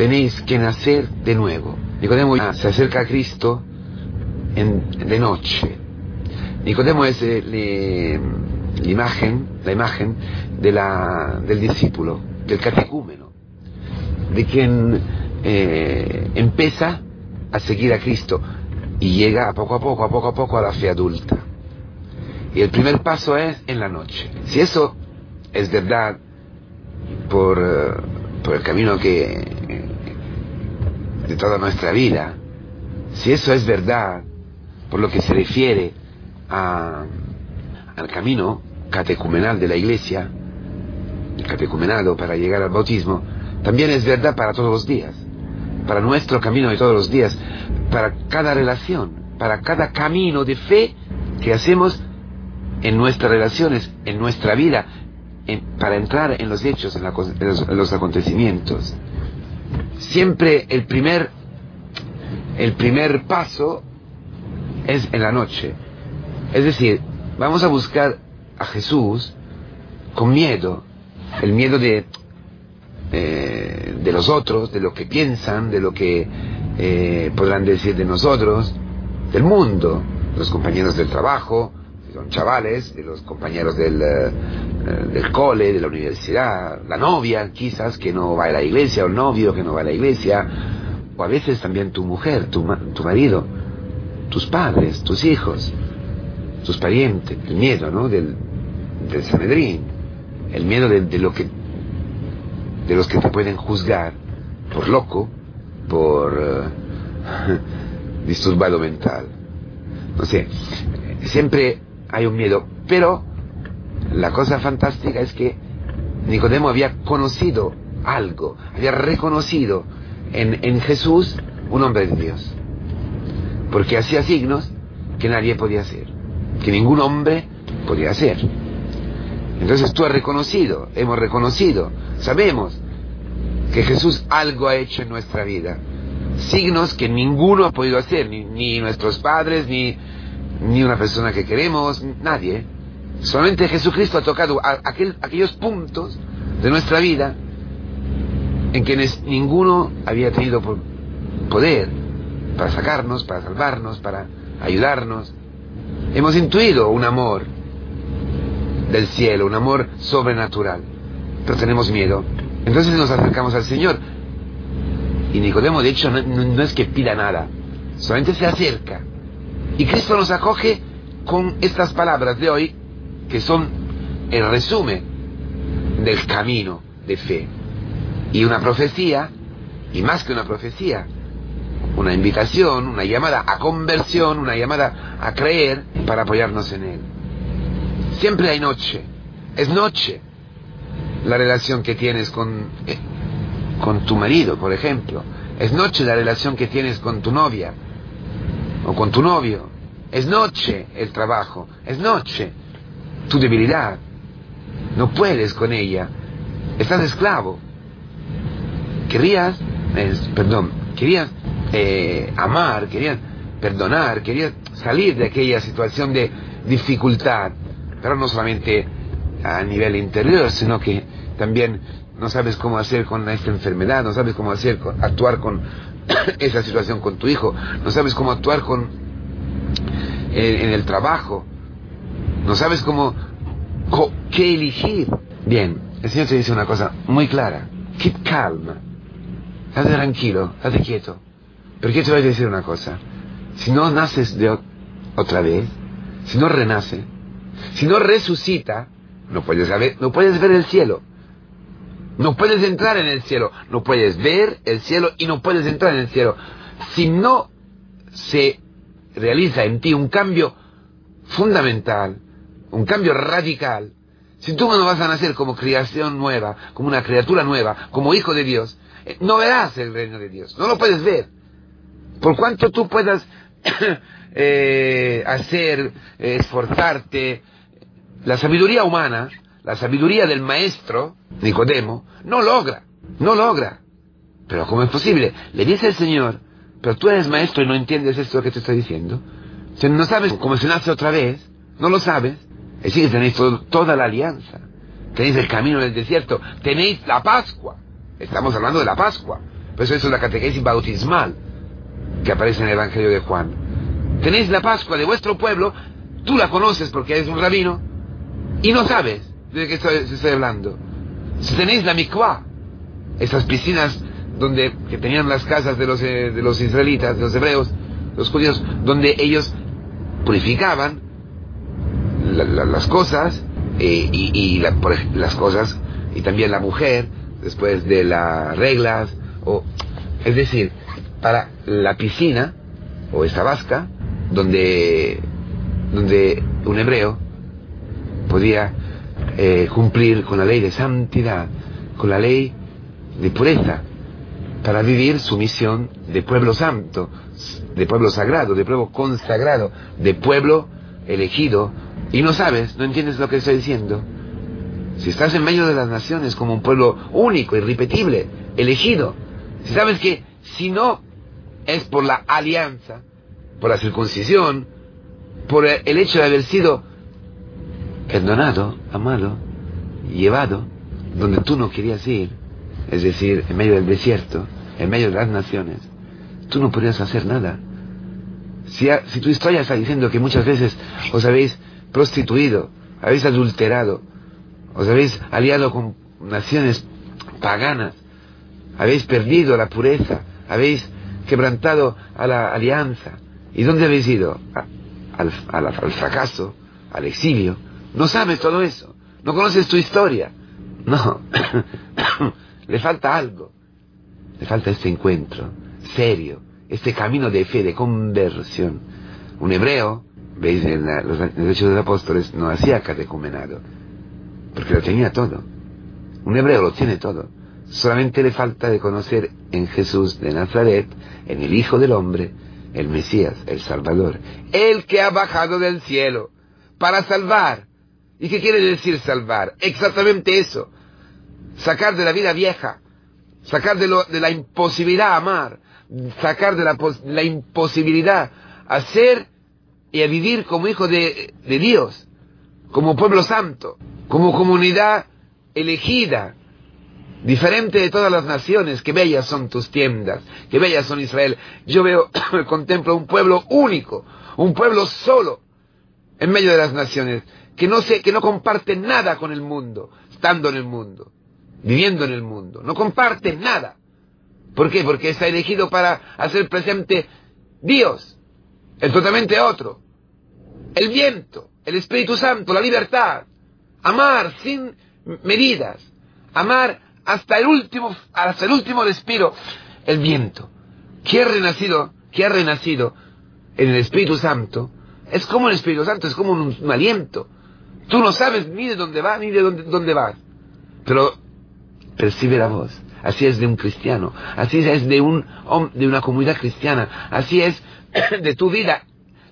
tenéis que nacer de nuevo. Nicodemo se acerca a Cristo en, de noche. Nicodemo es eh, la imagen, la imagen de la, del discípulo, del catecúmeno, de quien eh, empieza a seguir a Cristo y llega a poco a poco, a poco a poco a la fe adulta. Y el primer paso es en la noche. Si eso es verdad por, eh, por el camino que de toda nuestra vida, si eso es verdad por lo que se refiere a, al camino catecumenal de la iglesia, el catecumenado para llegar al bautismo, también es verdad para todos los días, para nuestro camino de todos los días, para cada relación, para cada camino de fe que hacemos en nuestras relaciones, en nuestra vida, para entrar en los hechos, en, los, acontecimientos. Siempre el primer, el primer paso es en la noche. Es decir, vamos a buscar a Jesús con miedo, el miedo de, eh, de los otros, de lo que piensan, de lo que eh, podrán decir de nosotros, del mundo, los compañeros del trabajo, son chavales, de los compañeros del, eh, del cole, de la universidad, la novia quizás que no va a la iglesia, o el novio que no va a la iglesia, o a veces también tu mujer, tu, tu marido, tus padres, tus hijos, tus parientes, el miedo, ¿no? Del, del Sanedrín, el miedo de, lo que, de los que te pueden juzgar por loco, por eh, disturbado mental. No sé, siempre hay un miedo, pero la cosa fantástica es que Nicodemo había conocido algo, había reconocido en, en Jesús un hombre de Dios, porque hacía signos que nadie podía hacer, que ningún hombre podía hacer. Entonces tú has reconocido, hemos reconocido, sabemos que Jesús algo ha hecho en nuestra vida. Signos que ninguno ha podido hacer, ni, nuestros padres, ni, ni una persona que queremos, nadie. Solamente Jesucristo ha tocado aquel, aquellos puntos de nuestra vida en que ninguno había tenido poder para sacarnos, para salvarnos, para ayudarnos. Hemos intuido un amor del cielo, un amor sobrenatural, pero tenemos miedo. Entonces nos acercamos al Señor. Y Nicodemo, de hecho, no es que pida nada, solamente se acerca. Y Cristo nos acoge con estas palabras de hoy que son el resumen del camino de fe. Y una profecía, y más que una profecía, una invitación, una llamada a conversión, una llamada a creer para apoyarnos en Él. Siempre hay noche, es noche la relación que tienes con, eh, con tu marido, por ejemplo. Es noche la relación que tienes con tu novia o con tu novio. Es noche el trabajo, es noche tu debilidad. No puedes con ella. Estás esclavo. Querías, perdón, querías eh, amar, querías perdonar, querías salir de aquella situación de dificultad, pero no solamente a nivel interior, sino que también no sabes cómo hacer con esta enfermedad, no sabes cómo hacer, actuar con esa situación con tu hijo, no sabes cómo actuar con en el trabajo, no sabes cómo, qué elegir. Bien, el Señor te dice una cosa muy clara. Keep calm. Estate tranquilo, estate quieto. Yo te voy a decir una cosa. Si no naces de otra vez, si no renace, si no resucita, no puedes, ver, no puedes ver el cielo. No puedes entrar en el cielo. No puedes ver el cielo y no puedes entrar en el cielo. Si no se realiza en ti un cambio fundamental, un cambio radical, si tú no vas a nacer como creación nueva, como una criatura nueva, como hijo de Dios, eh, no verás el reino de Dios, no lo puedes ver. Por cuanto tú puedas eh, hacer, esforzarte, la sabiduría humana, la sabiduría del maestro, Nicodemo, no logra, no logra. Pero ¿cómo es posible? Le dice el Señor, pero tú eres maestro y no entiendes esto que te estoy diciendo. Si no sabes cómo se nace otra vez, no lo sabes. Es decir, tenéis toda la alianza. Tenéis el camino del desierto. Tenéis la Pascua. Estamos hablando de la Pascua. Por eso es la catequesis bautismal que aparece en el Evangelio de Juan. Tenéis la Pascua de vuestro pueblo, tú la conoces porque eres un rabino, y no sabes de qué estoy, estoy hablando. Si tenéis la mikvah, esas piscinas donde que tenían las casas de los, eh, de los israelitas, de los hebreos, los judíos, donde ellos purificaban las cosas eh, y, las cosas y también la mujer después de las reglas o es decir para la piscina o esta vasca donde donde un hebreo podía eh, cumplir con la ley de santidad con la ley de pureza para vivir su misión de pueblo santo de pueblo sagrado, de pueblo consagrado, de pueblo elegido, y no sabes, no entiendes lo que estoy diciendo. Si estás en medio de las naciones como un pueblo único, irrepetible, elegido, si sabes que si no es por la alianza, por la circuncisión, por el hecho de haber sido perdonado, amado, llevado donde tú no querías ir, es decir, en medio del desierto, en medio de las naciones, tú no podrías hacer nada. Si, si tu historia está diciendo que muchas veces os habéis prostituido, habéis adulterado, os habéis aliado con naciones paganas, habéis perdido la pureza, habéis quebrantado a la alianza. ¿Y dónde habéis ido? al, fracaso, al exilio. No sabes todo eso, no conoces tu historia. No, le falta algo, le falta este encuentro serio, este camino de fe, de conversión. Un hebreo, veis en, los, Hechos de los Apóstoles, no hacía catecumenado, porque lo tenía todo. Un hebreo lo tiene todo. Solamente le falta de conocer en Jesús de Nazaret, en el Hijo del Hombre, el Mesías, el Salvador, el que ha bajado del cielo para salvar. ¿Y qué quiere decir salvar? Exactamente eso. Sacar de la vida vieja, sacar de, lo, de la imposibilidad amar, sacar de la, la imposibilidad a ser y a vivir como hijo de, Dios, como pueblo santo, como comunidad elegida, diferente de todas las naciones, que bellas son tus tiendas, que bellas son Israel. Yo veo, contemplo un pueblo único, un pueblo solo, en medio de las naciones, que no se, que no comparte nada con el mundo, estando en el mundo, viviendo en el mundo, no comparte nada. ¿Por qué? Porque está elegido para hacer presente Dios, el totalmente otro, el viento, el Espíritu Santo, la libertad, amar sin medidas, amar hasta el último, hasta el último respiro, el viento. ¿Qué ha renacido? ¿Qué ha renacido en el Espíritu Santo? Es como el Espíritu Santo, es como un, aliento. Tú no sabes ni de dónde va ni de dónde, dónde vas, pero percibe la voz así es de un cristiano, así es de, un, de una comunidad cristiana, así es de tu vida,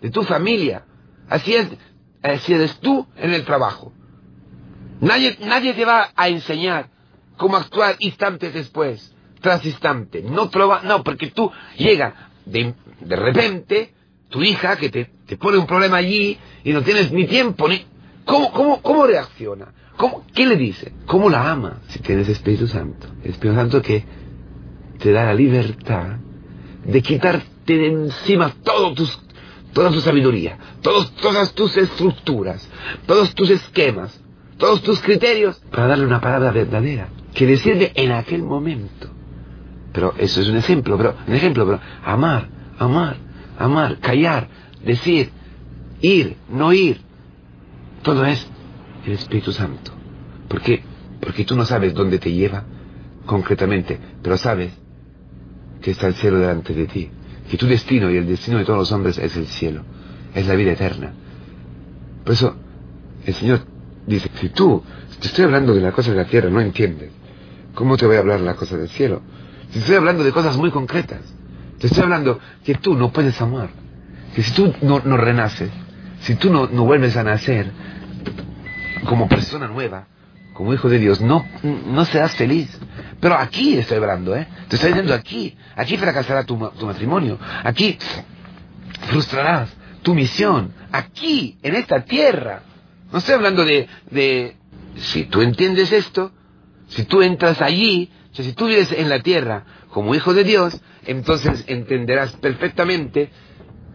de tu familia, así es, así eres tú en el trabajo. Nadie, nadie te va a enseñar cómo actuar instantes después, tras instante. No, no porque tú llega de, de repente, tu hija que te, te pone un problema allí y no tienes ni tiempo ni... ¿Cómo, cómo, cómo reacciona? ¿Qué le dice? ¿Cómo la ama? Si tienes Espíritu Santo. Espíritu Santo que te da la libertad de quitarte de encima todo tus, toda tu sabiduría, todos, todas tus estructuras, todos tus esquemas, todos tus criterios, para darle una palabra verdadera, que le sirve en aquel momento. Pero eso es un ejemplo, pero, un ejemplo, pero amar, amar, amar, callar, decir, ir, no ir, todo es el Espíritu Santo. ¿Por qué? Porque tú no sabes dónde te lleva concretamente, pero sabes que está el cielo delante de ti, que tu destino y el destino de todos los hombres es el cielo, es la vida eterna. Por eso el Señor dice, si tú te estoy hablando de las cosas de la tierra, no entiendes, ¿cómo te voy a hablar de las cosas del cielo? Si estoy hablando de cosas muy concretas, te estoy hablando que tú no puedes amar, que si tú no, no renaces, si tú no, no vuelves a nacer, como persona nueva, como hijo de Dios, no, no serás feliz. Pero aquí estoy hablando, ¿eh? Te estoy diciendo aquí. Aquí fracasará tu, tu matrimonio. Aquí frustrarás tu misión. Aquí, en esta tierra. No estoy hablando de, de, si tú entiendes esto, si tú entras allí, si tú vives en la tierra como hijo de Dios, entonces entenderás perfectamente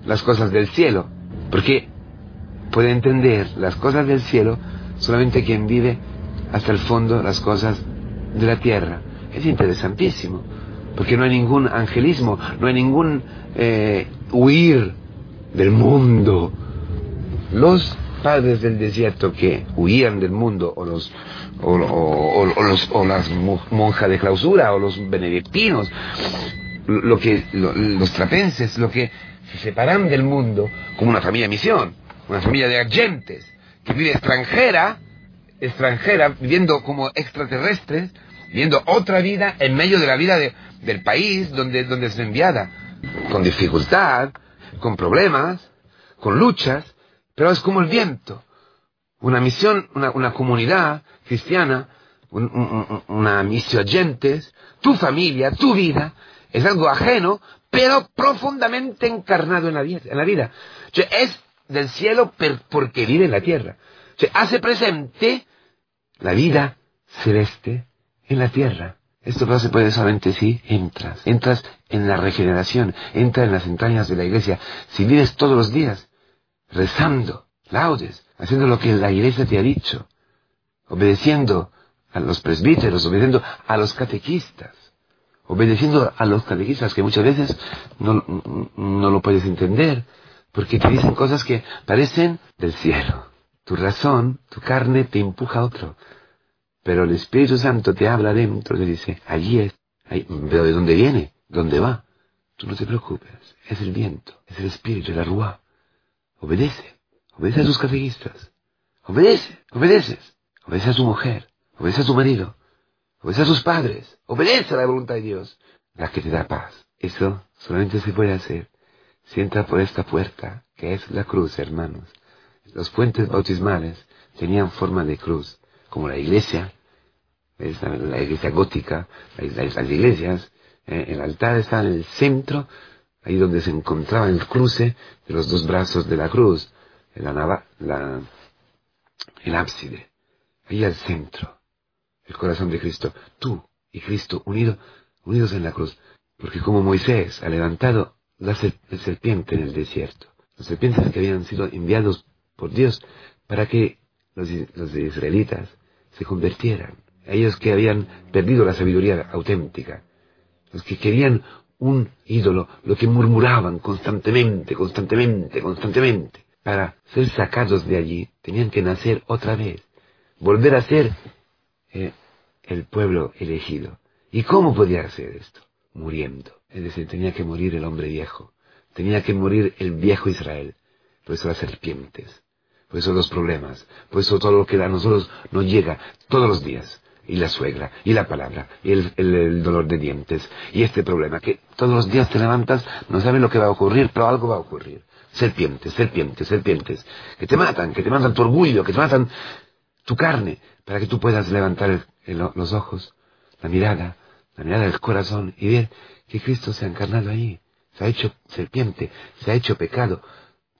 las cosas del cielo. Porque puede entender las cosas del cielo solamente quien vive hasta el fondo las cosas de la tierra. Es interesantísimo, porque no hay ningún angelismo, no hay ningún eh, huir del mundo. Los padres del desierto que huían del mundo, o los o, las monjas de clausura, o los benedictinos, lo que, los trapenses, lo que se separan del mundo como una familia de misión, una familia de agentes, que vive extranjera, extranjera, viviendo como extraterrestres, viviendo otra vida en medio de la vida del país donde, donde es enviada, con dificultad, con problemas, con luchas, pero es como el viento. Una misión, una, comunidad cristiana, una misión agentes, tu familia, tu vida, es algo ajeno, pero profundamente encarnado en la. En la vida. es del cielo porque vive en la tierra. Se hace presente la vida celeste en la tierra. Esto no se puede solamente si entras. Entras en la regeneración, entras en las entrañas de la iglesia. Si vives todos los días rezando, laudes, haciendo lo que la iglesia te ha dicho, obedeciendo a los presbíteros, obedeciendo a los catequistas, obedeciendo a los catequistas que muchas veces no, no lo puedes entender, porque te dicen cosas que parecen del cielo. Tu razón, tu carne te empuja a otro. Pero el Espíritu Santo te habla dentro, te dice, allí es. pero ¿de dónde viene? ¿Dónde va? Tú no te preocupes. Es el viento, es el Espíritu, la rúa. Obedece. Obedece a tus catequistas. Obedece, obedeces. Obedece a tu mujer. Obedece a tu marido. Obedece a tus padres. Obedece a la voluntad de Dios, la que te da paz. Eso solamente se puede hacer si entra por esta puerta, que es la cruz, hermanos. Los puentes bautismales tenían forma de cruz, como la iglesia, la, iglesia gótica, las, iglesias, eh, el altar está en el centro, ahí donde se encontraba el cruce de los dos brazos de la cruz, la, la, el ábside, ahí al centro, el corazón de Cristo, tú y Cristo unidos, unidos en la cruz, porque como Moisés ha levantado la serpiente en el desierto. Las serpientes que habían sido enviados por Dios para que los, israelitas se convirtieran. Ellos que habían perdido la sabiduría auténtica. Los que querían un ídolo, lo que murmuraban constantemente, constantemente, constantemente. Para ser sacados de allí, tenían que nacer otra vez. Volver a ser eh, el pueblo elegido. ¿Y cómo podía hacer esto? Muriendo. Es decir, tenía que morir el hombre viejo. Tenía que morir el viejo Israel. Por eso las serpientes. Por eso los problemas. Por eso todo lo que a nosotros nos llega todos los días. Y la suegra, y la palabra, y el, dolor de dientes, y este problema, que todos los días te levantas, no sabes lo que va a ocurrir, pero algo va a ocurrir. Serpientes, serpientes, serpientes, que te matan, que te matan tu orgullo, que te matan tu carne, para que tú puedas levantar los ojos, la mirada, la mirada del corazón, y ver que Cristo se ha encarnado ahí, se ha hecho serpiente, se ha hecho pecado,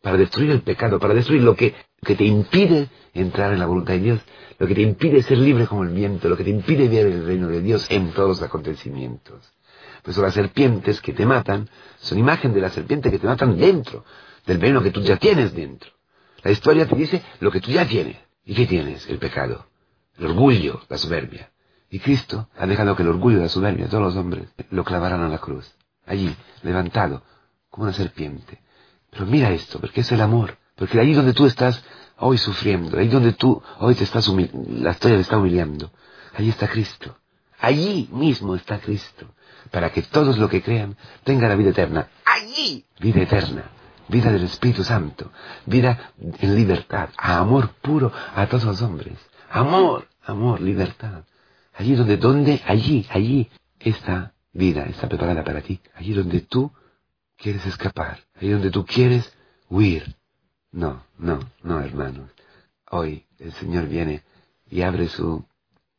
para destruir el pecado, para destruir lo que, que te impide entrar en la voluntad de Dios, lo que te impide ser libre como el viento, lo que te impide ver el reino de Dios en todos los acontecimientos. Pues las serpientes que te matan son imagen de la serpiente que te matan dentro, del veneno que tú ya tienes dentro. La historia te dice lo que tú ya tienes. ¿Y qué tienes? El pecado, el orgullo, la soberbia. Y Cristo ha dejado que el orgullo de la soberbia de todos los hombres lo clavaran a la cruz. Allí, levantado, como una serpiente. Pero mira esto, porque es el amor. Porque allí donde tú estás hoy sufriendo, ahí donde tú hoy te estás la historia te está humillando, allí está Cristo. Allí mismo está Cristo. Para que todos los que crean tengan la vida eterna. Allí, vida eterna. Vida del Espíritu Santo. Vida en libertad. amor puro a todos los hombres. Amor, amor, libertad. Allí donde, donde, allí, allí, esta vida está preparada para ti. Allí donde tú quieres escapar. Allí donde tú quieres huir. No, no, no, hermanos. Hoy el Señor viene y abre su,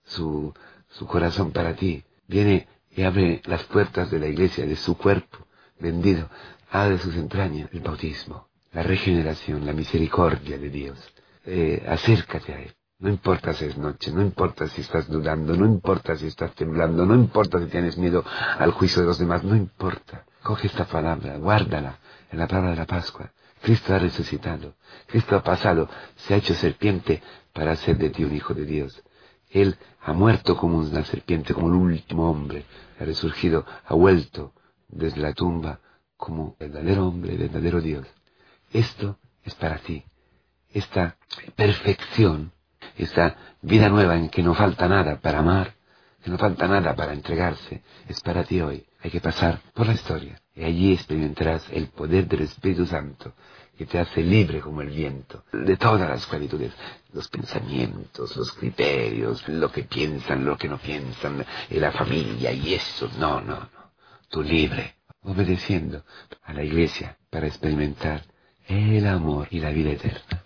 su, su corazón para ti. Viene y abre las puertas de la iglesia, de su cuerpo vendido. Abre sus entrañas el bautismo, la regeneración, la misericordia de Dios. Eh, acércate a Él. No importa si es noche, no importa si estás dudando, no importa si estás temblando, no importa si tienes miedo al juicio de los demás, no importa. Coge esta palabra, guárdala en la palabra de la Pascua. Cristo ha resucitado, Cristo ha pasado, se ha hecho serpiente para hacer de ti un hijo de Dios. Él ha muerto como una serpiente, como el último hombre, ha resurgido, ha vuelto desde la tumba como verdadero hombre, verdadero Dios. Esto es para ti. Esta perfección esta vida nueva en que no falta nada para amar, que no falta nada para entregarse, es para ti hoy. Hay que pasar por la historia y allí experimentarás el poder del Espíritu Santo que te hace libre como el viento de todas las cualidades, los pensamientos, los criterios, lo que piensan, lo que no piensan, y la familia y eso. No, no, no. Tú libre, obedeciendo a la iglesia para experimentar el amor y la vida eterna.